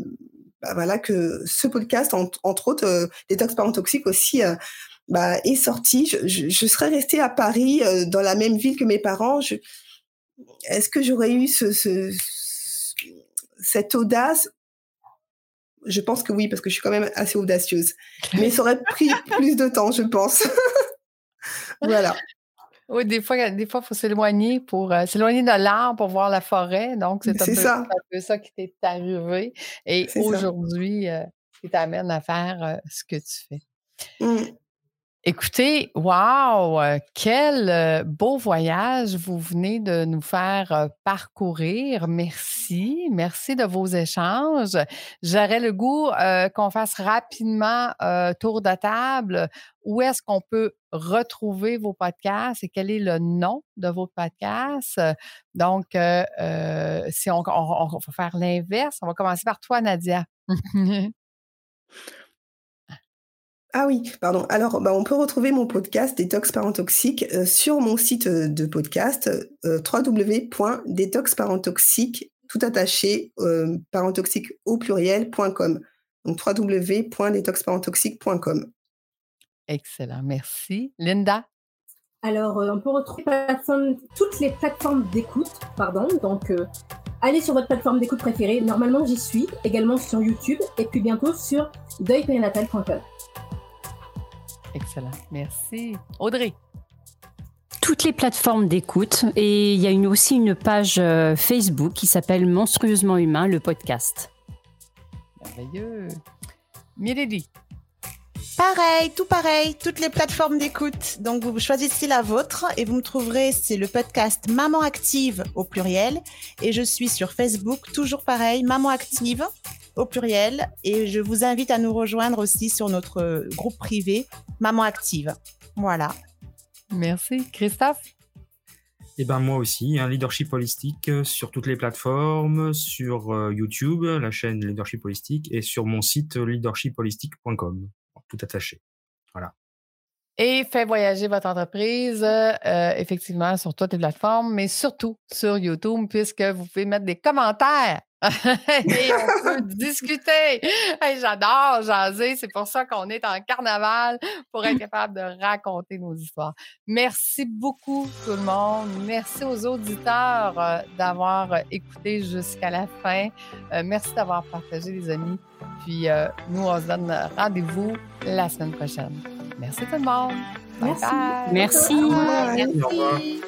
bah, voilà que ce podcast, entre autres, euh, Détox Parents Toxiques aussi, euh, bah, est sorti. Je, je, serais restée à Paris, euh, dans la même ville que mes parents. Est-ce que j'aurais eu ce, ce, cette audace? Je pense que oui, parce que je suis quand même assez audacieuse. Mais ça aurait pris plus de temps, je pense. voilà. Oui, des fois, des fois, il faut s'éloigner pour euh, s'éloigner de l'arbre pour voir la forêt. Donc, c'est un, peu ça qui t'est arrivé. Et aujourd'hui, euh, qui t'amène à faire euh, ce que tu fais. Mmh. Écoutez, wow, euh, quel euh, beau voyage vous venez de nous faire euh, parcourir. Merci, merci de vos échanges. J'aurais le goût qu'on fasse rapidement tour de table. Où est-ce qu'on peut retrouver vos podcasts et quel est le nom de vos podcasts? Donc, si on, on va faire l'inverse, on va commencer par toi, Nadia. Ah oui, pardon. Alors, bah, on peut retrouver mon podcast Détox Parent Toxique euh, sur mon site euh, de podcast euh, www.détoxparentoxique tout attaché euh, parentoxique au pluriel.com. Donc www.détoxparentoxique.com. Excellent, merci. Linda? Alors, on peut retrouver toutes les plateformes d'écoute, pardon. Donc, allez sur votre plateforme d'écoute préférée. Normalement, j'y suis, également sur YouTube et puis bientôt sur deuilpérinatal.com. Excellent. Merci. Audrey. Toutes les plateformes d'écoute et il y a une, aussi une page euh, Facebook qui s'appelle Monstrueusement Humain, le podcast. Merveilleux. Mireille. Pareil, tout pareil, toutes les plateformes d'écoute. Donc vous choisissez la vôtre et vous me trouverez, c'est le podcast Maman Active au pluriel. Et je suis sur Facebook, toujours pareil, Maman Active au pluriel. Et je vous invite à nous rejoindre aussi sur notre groupe privé Maman Active. Voilà. Merci. Christophe? Eh ben moi aussi, un leadership holistique euh, sur toutes les plateformes, sur euh, YouTube, la chaîne Leadership Holistique, et sur mon site leadershipholistique.com, tout attaché. Voilà. Et fait voyager votre entreprise, euh, effectivement, sur toutes les plateformes, mais surtout sur YouTube, puisque vous pouvez mettre des commentaires et on peut discuter. J'adore jaser. C'est pour ça qu'on est en carnaval pour être capable de raconter nos histoires. Merci beaucoup, tout le monde. Merci aux auditeurs euh, d'avoir écouté jusqu'à la fin. Euh, merci d'avoir partagé, les amis. Puis euh, nous, on se donne rendez-vous la semaine prochaine. Merci tout le monde. Merci. Merci. Merci.